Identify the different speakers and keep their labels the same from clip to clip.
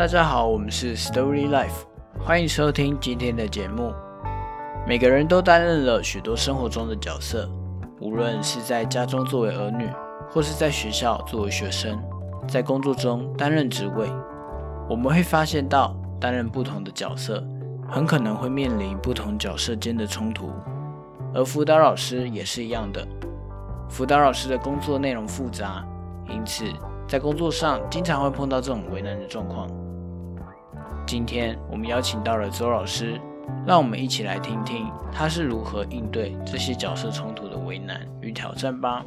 Speaker 1: 大家好，我们是 Story Life，欢迎收听今天的节目。每个人都担任了许多生活中的角色，无论是在家中作为儿女，或是在学校作为学生，在工作中担任职位，我们会发现到担任不同的角色，很可能会面临不同角色间的冲突。而辅导老师也是一样的，辅导老师的工作内容复杂，因此在工作上经常会碰到这种为难的状况。今天我们邀请到了周老师，让我们一起来听听他是如何应对这些角色冲突的为难与挑战吧。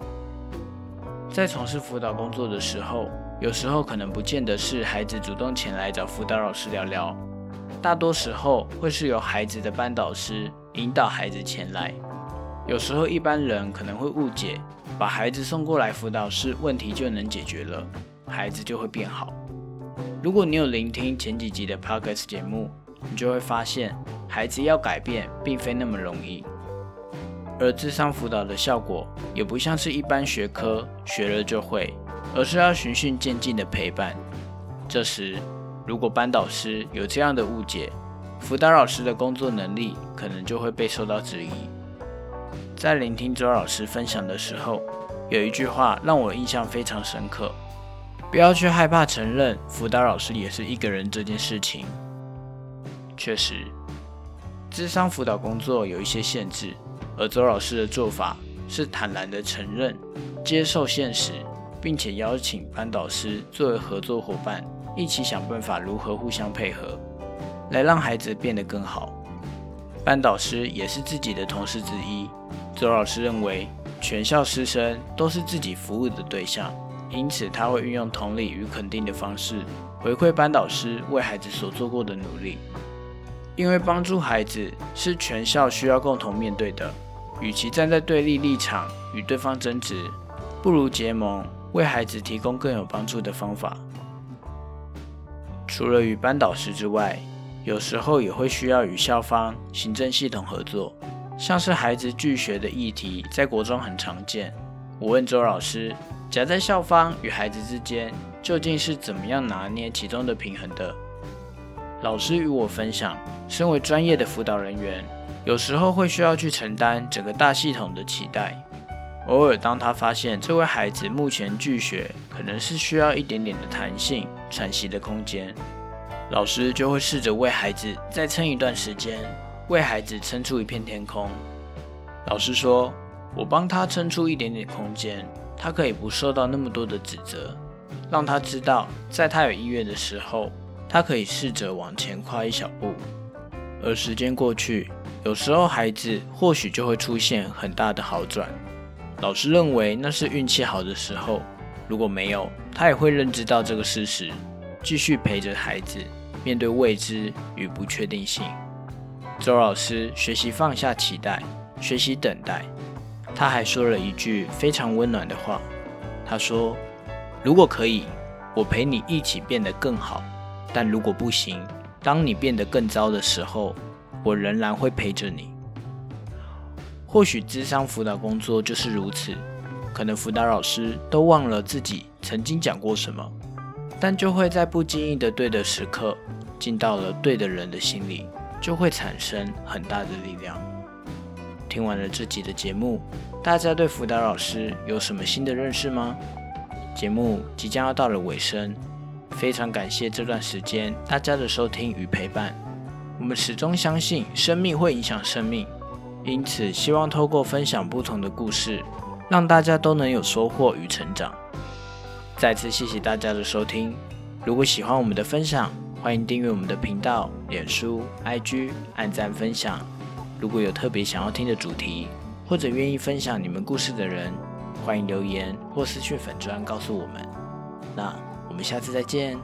Speaker 1: 在从事辅导工作的时候，有时候可能不见得是孩子主动前来找辅导老师聊聊，大多时候会是由孩子的班导师引导孩子前来。有时候一般人可能会误解，把孩子送过来辅导室，问题就能解决了，孩子就会变好。如果你有聆听前几集的 podcast 节目，你就会发现，孩子要改变并非那么容易。而智商辅导的效果也不像是一般学科学了就会，而是要循序渐进的陪伴。这时，如果班导师有这样的误解，辅导老师的工作能力可能就会被受到质疑。在聆听周老师分享的时候，有一句话让我印象非常深刻。不要去害怕承认辅导老师也是一个人这件事情。确实，智商辅导工作有一些限制，而周老师的做法是坦然的承认、接受现实，并且邀请班导师作为合作伙伴，一起想办法如何互相配合，来让孩子变得更好。班导师也是自己的同事之一，周老师认为全校师生都是自己服务的对象。因此，他会运用同理与肯定的方式回馈班导师为孩子所做过的努力。因为帮助孩子是全校需要共同面对的，与其站在对立立场与对方争执，不如结盟，为孩子提供更有帮助的方法。除了与班导师之外，有时候也会需要与校方行政系统合作，像是孩子拒学的议题，在国中很常见。我问周老师。夹在校方与孩子之间，究竟是怎么样拿捏其中的平衡的？老师与我分享，身为专业的辅导人员，有时候会需要去承担整个大系统的期待。偶尔，当他发现这位孩子目前拒学，可能是需要一点点的弹性、喘息的空间，老师就会试着为孩子再撑一段时间，为孩子撑出一片天空。老师说：“我帮他撑出一点点空间。”他可以不受到那么多的指责，让他知道，在他有意愿的时候，他可以试着往前跨一小步。而时间过去，有时候孩子或许就会出现很大的好转。老师认为那是运气好的时候，如果没有，他也会认知到这个事实，继续陪着孩子面对未知与不确定性。周老师学习放下期待，学习等待。他还说了一句非常温暖的话，他说：“如果可以，我陪你一起变得更好；但如果不行，当你变得更糟的时候，我仍然会陪着你。”或许智商辅导工作就是如此，可能辅导老师都忘了自己曾经讲过什么，但就会在不经意的对的时刻，进到了对的人的心里，就会产生很大的力量。听完了这集的节目，大家对辅导老师有什么新的认识吗？节目即将要到了尾声，非常感谢这段时间大家的收听与陪伴。我们始终相信生命会影响生命，因此希望透过分享不同的故事，让大家都能有收获与成长。再次谢谢大家的收听。如果喜欢我们的分享，欢迎订阅我们的频道、脸书、IG，按赞分享。如果有特别想要听的主题，或者愿意分享你们故事的人，欢迎留言或私讯粉砖告诉我们。那我们下次再见。